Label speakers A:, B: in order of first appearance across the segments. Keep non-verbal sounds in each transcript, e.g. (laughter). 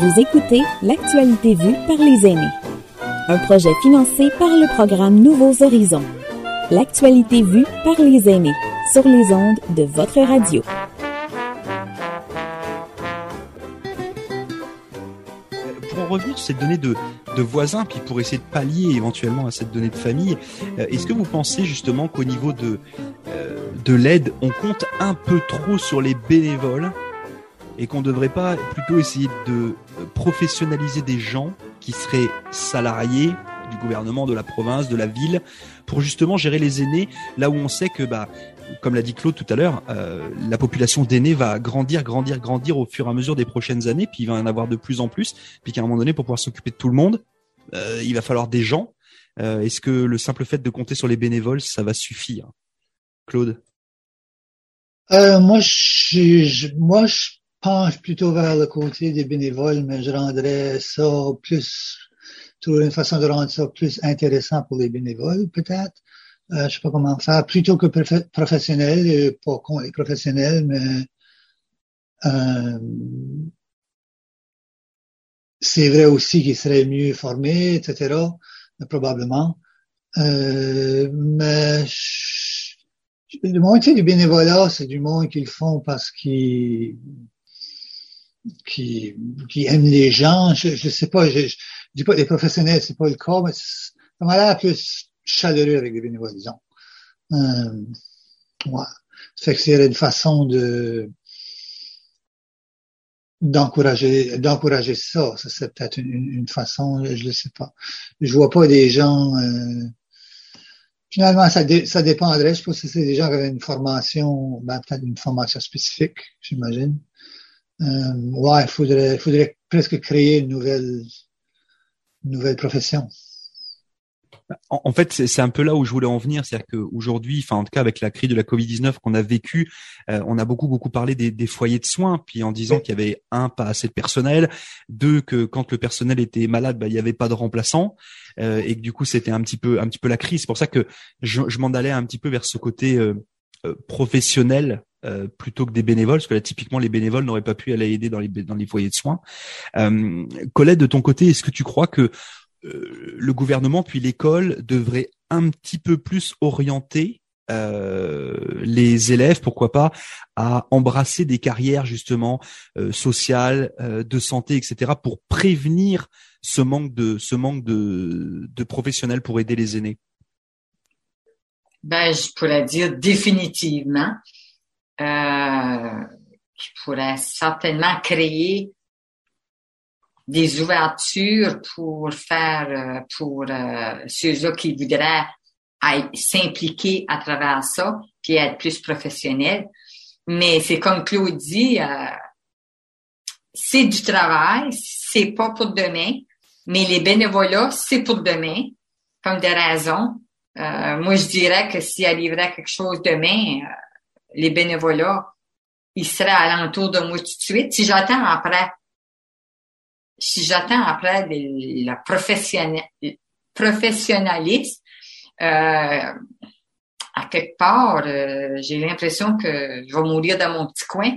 A: Vous écoutez L'actualité vue par les aînés. Un projet financé par le programme Nouveaux Horizons. L'actualité vue par les aînés sur les ondes de votre radio.
B: Pour en revenir sur cette donnée de, voisins, puis pour essayer de pallier éventuellement à cette donnée de famille, euh, est-ce que vous pensez justement qu'au niveau euh, de l'aide, on compte un peu trop sur les bénévoles? Et qu'on ne devrait pas plutôt essayer de professionnaliser des gens qui seraient salariés du gouvernement, de la province, de la ville, pour justement gérer les aînés, là où on sait que, bah, comme l'a dit Claude tout à l'heure, euh, la population d'aînés va grandir, grandir, grandir au fur et à mesure des prochaines années, puis il va en avoir de plus en plus, puis qu'à un moment donné, pour pouvoir s'occuper de tout le monde, euh, il va falloir des gens. Euh, Est-ce que le simple fait de compter sur les bénévoles, ça va suffire? Claude?
C: Euh, moi, je, je, moi, je penche plutôt vers le côté des bénévoles, mais je rendrais ça plus, trouver une façon de rendre ça plus intéressant pour les bénévoles, peut-être. Euh, je sais pas comment faire, plutôt que professionnel, euh, pas contre les professionnels, mais euh, c'est vrai aussi qu'ils seraient mieux formés, etc., probablement. Euh, mais je, le moitié du bénévolat, c'est du monde qu'ils font parce qu'ils qui, qui aiment les gens. Je, je sais pas, je, je dis pas les professionnels, c'est pas le cas, mais ça m'a l'air plus chaleureux avec les bénévoles, disons. Euh, ouais. Ça fait que c'est une façon de d'encourager d'encourager ça. Ça c'est peut-être une, une, façon, je ne sais pas. Je vois pas des gens. Euh, finalement, ça, dé, ça dépendrait. Je pense que c'est des gens qui avaient une formation, ben, peut-être une formation spécifique, j'imagine. Euh, ouais, il faudrait, faudrait presque créer une nouvelle, une nouvelle profession.
B: En, fait, c'est un peu là où je voulais en venir, c'est-à-dire qu'aujourd'hui, enfin en tout cas avec la crise de la Covid-19 qu'on a vécu, euh, on a beaucoup beaucoup parlé des, des, foyers de soins, puis en disant qu'il y avait un pas assez de personnel, deux que quand le personnel était malade, bah, il n'y avait pas de remplaçant, euh, et que du coup c'était un petit peu un petit peu la crise. C'est pour ça que je, je m'en allais un petit peu vers ce côté euh, euh professionnel euh, plutôt que des bénévoles, parce que là typiquement les bénévoles n'auraient pas pu aller aider dans les dans les foyers de soins. Euh, Colette, de ton côté, est-ce que tu crois que euh, le gouvernement puis l'école devraient un petit peu plus orienter euh, les élèves, pourquoi pas, à embrasser des carrières justement euh, sociales, euh, de santé, etc., pour prévenir ce manque de ce manque de, de professionnels pour aider les aînés?
D: Ben, je pourrais dire définitivement euh, qui pourrait certainement créer des ouvertures pour faire, euh, pour euh, ceux-là qui voudraient s'impliquer à travers ça, puis être plus professionnels. Mais c'est comme Claude dit, euh, c'est du travail, c'est pas pour demain, mais les bénévolats, c'est pour demain, comme des raisons. Euh, moi, je dirais que s'il arriverait quelque chose demain, les bénévolats, ils seraient alentour de moi tout de suite. Si j'attends après, si j'attends après le professionnel, professionnalisme, euh, à quelque part, euh, j'ai l'impression que je vais mourir dans mon petit coin.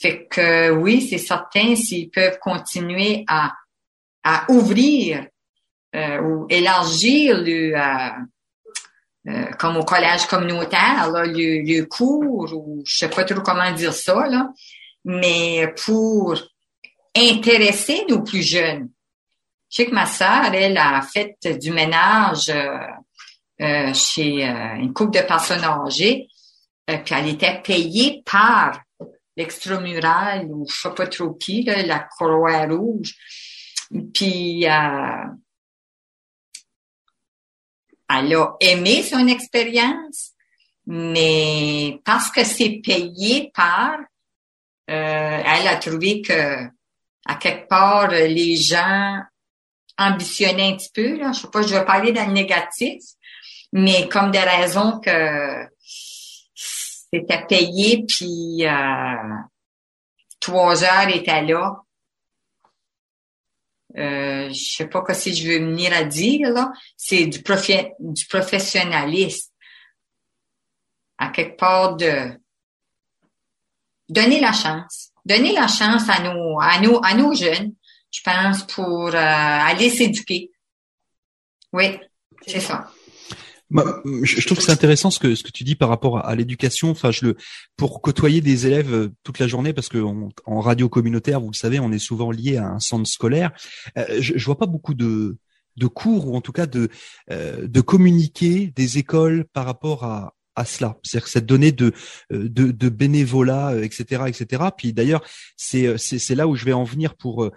D: Fait que oui, c'est certain, s'ils peuvent continuer à, à ouvrir euh, ou élargir le, euh, euh, comme au collège communautaire, là, le, cours, ou je sais pas trop comment dire ça, là, mais pour intéresser nos plus jeunes. Je sais que ma sœur, elle a fait du ménage euh, euh, chez une couple de personnes âgées, puis elle était payée par l'extramural ou je sais pas trop qui, là, la Croix-Rouge. Puis elle a aimé son expérience, mais parce que c'est payé par, euh, elle a trouvé que à quelque part les gens ambitionnaient un petit peu. Là. Je sais pas, je vais parler dans le négatif, mais comme des raisons que c'était payé, puis euh, trois heures était là euh, je sais pas si je veux venir à dire là, c'est du, profi du professionnalisme. À quelque part de donner la chance. Donner la chance à nos, à nos, à nos jeunes je pense, pour aller s'éduquer. Oui, c'est ça.
B: Je trouve que c'est intéressant ce que ce que tu dis par rapport à, l'éducation. Enfin, pour côtoyer des élèves euh, toute la journée parce que en radio communautaire, vous le savez, on est souvent lié à un centre scolaire. Euh, je, je vois pas beaucoup de de cours ou en tout cas de euh, de communiquer des écoles par rapport à à cela, c'est-à-dire cette donnée de, euh, de, bénévolat, etc., euh, etc. Puis d'ailleurs, c'est euh, c'est là où je vais en venir pour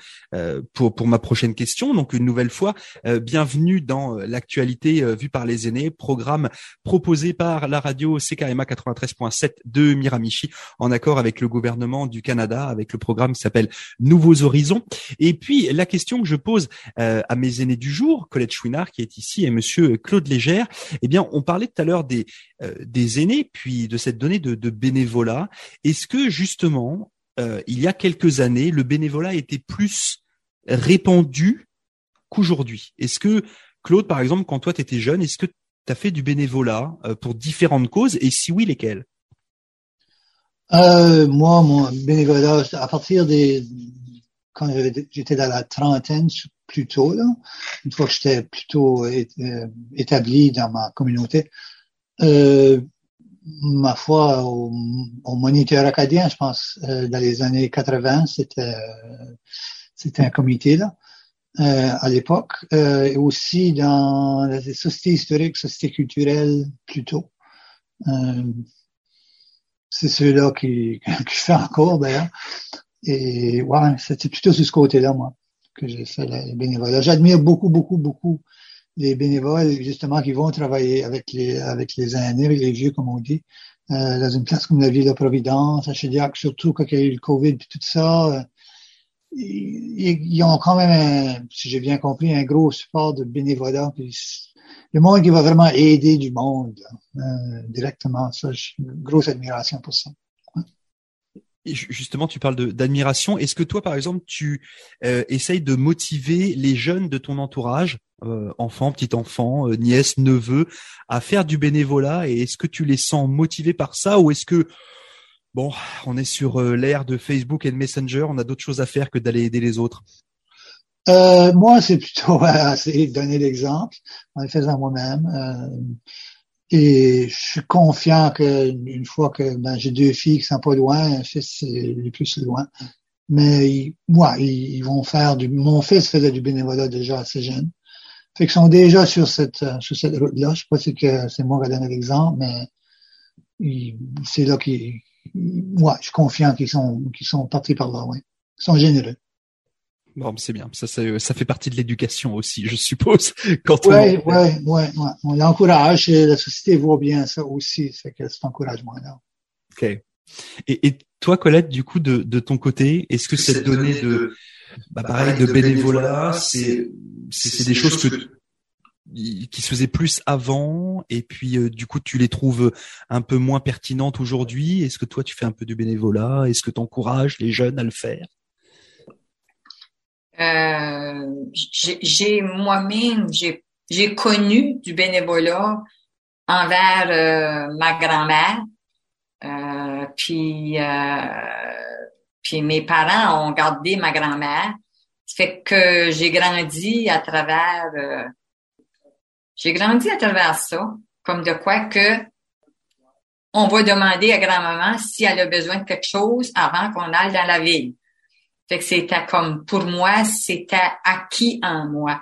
B: pour pour ma prochaine question. Donc une nouvelle fois, bienvenue dans l'actualité vue par les aînés, programme proposé par la radio CKMA 93.7 de Miramichi, en accord avec le gouvernement du Canada, avec le programme qui s'appelle Nouveaux Horizons. Et puis la question que je pose à mes aînés du jour, Colette Chouinard qui est ici et Monsieur Claude Légère, eh bien on parlait tout à l'heure des des aînés, puis de cette donnée de, bénévolat. Est-ce que justement, euh, il y a quelques années, le bénévolat était plus répandu qu'aujourd'hui? Est-ce que, Claude, par exemple, quand toi tu étais jeune, est-ce que tu as fait du bénévolat euh, pour différentes causes? Et si oui, lesquelles?
C: Euh, Moi, mon bénévolat, à partir des... Quand j'étais dans la trentaine, plutôt, là, une fois que j'étais plutôt établi dans ma communauté, euh, ma foi, au, moniteur acadien, je pense, euh, dans les années 80, c'était c'était un comité là. Euh, à l'époque, euh, et aussi dans les sociétés historiques, sociétés culturelles plutôt. Euh, c'est ceux-là qui, (laughs) qui je fais encore d'ailleurs. Et ouais, c'était plutôt sur ce côté-là, moi, que j'ai fait le bénévolat. J'admire beaucoup, beaucoup, beaucoup les bénévoles, justement, qui vont travailler avec les, avec les aînés, avec les vieux, comme on dit, euh, dans une place comme la ville de Providence, à Chediac, surtout quand il y a eu le COVID et tout ça, euh, ils, ont quand même, si j'ai bien compris, un gros support de bénévolat. Puis le monde qui va vraiment aider du monde euh, directement, ça, j'ai une grosse admiration pour ça
B: justement, tu parles d'admiration. Est-ce que toi, par exemple, tu euh, essayes de motiver les jeunes de ton entourage, euh, enfants, petits-enfants, euh, nièces, neveux, à faire du bénévolat? Et est-ce que tu les sens motivés par ça? Ou est-ce que, bon, on est sur euh, l'ère de Facebook et de Messenger, on a d'autres choses à faire que d'aller aider les autres?
C: Moi, c'est plutôt (laughs) essayer de donner l'exemple en le faisant moi-même. Et je suis confiant que une fois que ben, j'ai deux filles qui sont pas loin, un fils est plus loin. Mais moi, ils, vont faire du. Mon fils faisait du bénévolat déjà assez jeune. Fait qu'ils sont déjà sur cette sur cette route-là. Je sais pas si c'est moi qui donne l'exemple, mais c'est là qu'ils. Moi, je suis confiant qu'ils sont qu'ils sont partis par là, oui. Ils sont généreux.
B: Bon, c'est bien. Ça, ça, ça, fait partie de l'éducation aussi, je suppose. (laughs) Quand
C: ouais, on... ouais, ouais, ouais. On l'encourage et la société voit bien ça aussi. C'est que cet encouragement-là.
B: Ok. Et, et, toi, Colette, du coup, de, de ton côté, est-ce que cette, donnée de, bah, pareil, de bénévolat, c'est, c'est des choses que qui se faisaient plus avant et puis euh, du coup tu les trouves un peu moins pertinentes aujourd'hui Est-ce que toi tu fais un peu du bénévolat? Est-ce que tu encourages les jeunes à le faire?
D: Euh, j'ai moi-même, j'ai connu du bénévolat envers euh, ma grand-mère. Euh, puis, puis mes parents ont gardé ma grand-mère. Fait que j'ai grandi à travers j'ai grandi à travers ça, comme de quoi que on va demander à grand-maman si elle a besoin de quelque chose avant qu'on aille dans la ville. Fait que c'était comme, pour moi, c'était acquis en moi.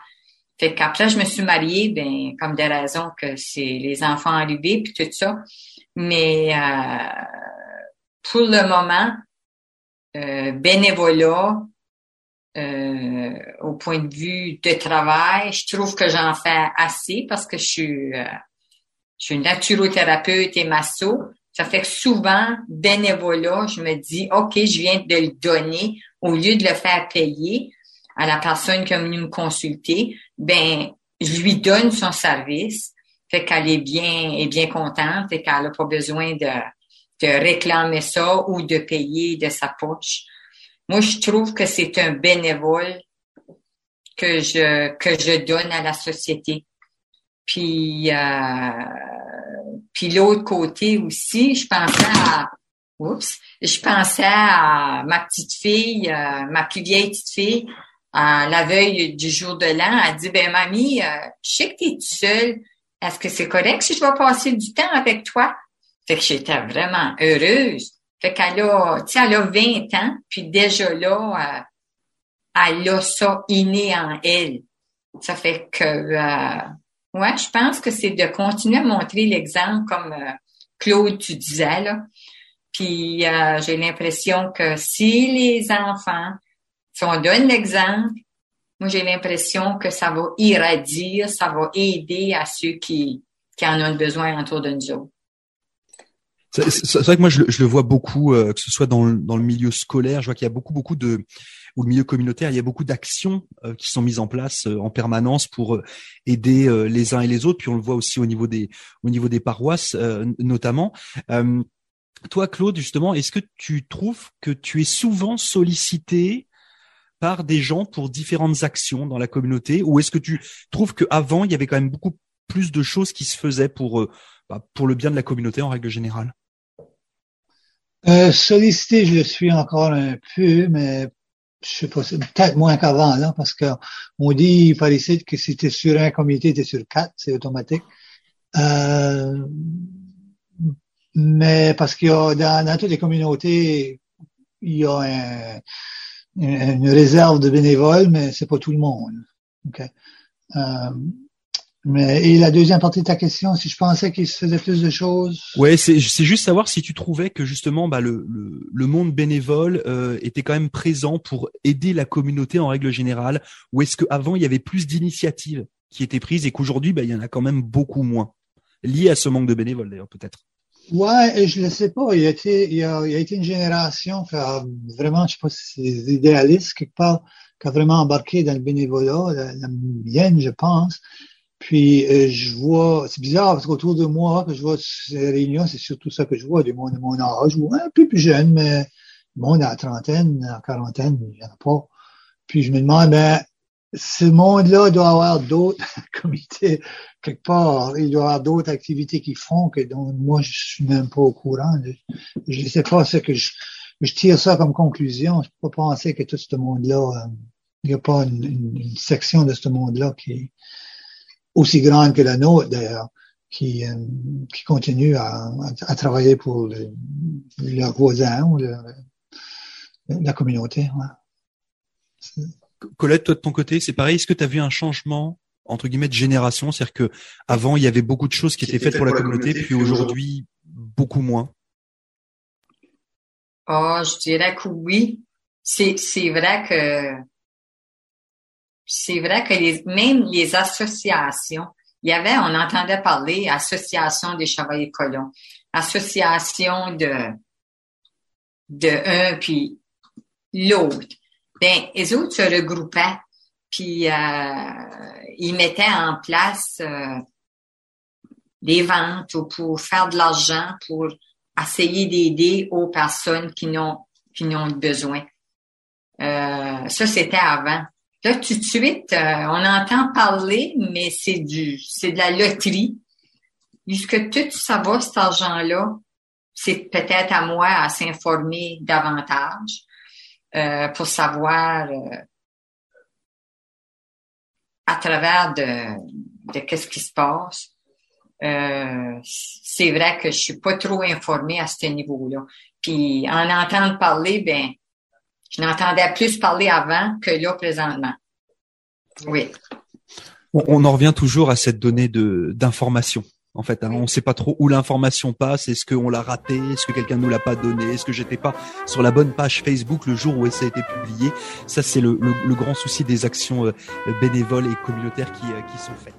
D: Fait qu'après, je me suis mariée, ben, comme des raisons que c'est les enfants arrivés puis tout ça. Mais euh, pour le moment, euh, bénévolat, euh, au point de vue de travail, je trouve que j'en fais assez parce que je suis, euh, je suis naturothérapeute et masso. Ça fait que souvent, bénévolat, je me dis, OK, je viens de le donner au lieu de le faire payer à la personne qui est venue me consulter, ben, je lui donne son service. Fait qu'elle est bien, est bien contente et qu'elle n'a pas besoin de, de réclamer ça ou de payer de sa poche. Moi, je trouve que c'est un bénévole que je, que je donne à la société. Puis, euh, puis l'autre côté aussi, je pensais à, oups, je pensais à ma petite fille, euh, ma plus vieille petite fille, à la veille du jour de l'an, elle dit, ben mamie, euh, je sais que tu es seule. Est-ce que c'est correct si je vais passer du temps avec toi? Fait que j'étais vraiment heureuse. Fait qu'elle a, tu sais, elle a 20 ans, puis déjà là, euh, elle a ça inné en elle. Ça fait que, euh, ouais, je pense que c'est de continuer à montrer l'exemple comme euh, Claude, tu disais, là. Puis euh, j'ai l'impression que si les enfants, si on donne l'exemple, moi j'ai l'impression que ça va irradier, ça va aider à ceux qui, qui en ont besoin autour de nous autres.
B: C'est vrai que moi je, le vois beaucoup, euh, que ce soit dans le, dans le milieu scolaire, je vois qu'il y a beaucoup beaucoup de ou le milieu communautaire, il y a beaucoup d'actions euh, qui sont mises en place en permanence pour aider les uns et les autres. Puis on le voit aussi au niveau des au niveau des paroisses notamment. Toi, Claude, justement, est-ce que tu trouves que tu es souvent sollicité par des gens pour différentes actions dans la communauté, ou est-ce que tu trouves qu'avant il y avait quand même beaucoup plus de choses qui se faisaient pour bah, pour le bien de la communauté en règle générale?
C: Euh, sollicité, je suis encore un peu, mais je sais pas, peut-être moins qu'avant, parce que on dit par ici que si tu sur un comité, tu sur quatre, c'est automatique. Euh, mais parce qu'il y a dans, toutes les communautés, il y a un, une réserve de bénévoles, mais c'est pas tout le monde. Euh, mais, et la deuxième partie de ta question, si je pensais qu'il se faisait plus de choses?
B: Ouais, c'est juste savoir si tu trouvais que justement bah, le monde bénévole euh, était quand même présent pour aider la communauté en règle générale, ou est-ce qu'avant il y avait plus d'initiatives qui étaient prises et qu'aujourd'hui bah, il y en a quand même beaucoup moins, lié à ce manque de bénévoles d'ailleurs peut-être.
C: Ouais, je ne sais pas. Il y a été, il y a, il y a été une génération qui a vraiment, je sais pas si c'est idéaliste quelque part, qui a vraiment embarqué dans le bénévolat, la, mienne, je pense. Puis euh, je vois, c'est bizarre parce qu'autour de moi, que je vois ces réunions, c'est surtout ça que je vois, du monde de mon âge, ou un peu plus jeune, mais le monde à la trentaine, à la quarantaine, il n'y en a pas. Puis je me demande, ben, ce monde-là doit avoir d'autres (laughs) comités quelque part. Il doit avoir d'autres activités qui font que dont moi je suis même pas au courant. Je ne sais pas ce que je, je tire ça comme conclusion. Je peux pas penser que tout ce monde-là, euh, il n'y a pas une, une, section de ce monde-là qui aussi grande que la nôtre d'ailleurs, qui, euh, qui continue à, à, travailler pour le, leurs voisins ou la communauté. Ouais.
B: Colette, toi de ton côté, c'est pareil. Est-ce que tu as vu un changement entre guillemets de génération, c'est-à-dire que avant il y avait beaucoup de choses qui, qui étaient faites pour la communauté, puis aujourd'hui beaucoup moins.
D: Oh, je dirais que oui. C'est c'est vrai que c'est vrai que les, même les associations, il y avait, on entendait parler, association des chevaliers colons, association de, de un puis l'autre. Ben, les autres se regroupaient, puis euh, ils mettaient en place euh, des ventes ou pour faire de l'argent, pour essayer d'aider aux personnes qui n'ont qui n'ont besoin. Euh, ça, c'était avant. Là, tout de suite, euh, on entend parler, mais c'est du, c'est de la loterie. Jusque tout ça va, cet argent-là, c'est peut-être à moi à s'informer davantage euh, pour savoir euh, à travers de, de qu'est-ce qui se passe. Euh, c'est vrai que je suis pas trop informée à ce niveau-là. Puis en entendre parler, ben je n'entendais plus parler avant que là, présentement. Oui.
B: On, en revient toujours à cette donnée de d'information. En fait, hein. on ne sait pas trop où l'information passe. Est-ce qu'on l'a raté? Est-ce que quelqu'un nous l'a pas donné? Est-ce que j'étais pas sur la bonne page Facebook le jour où ça a été publié? Ça, c'est le, le, grand souci des actions euh, bénévoles et communautaires qui, euh, qui sont faites.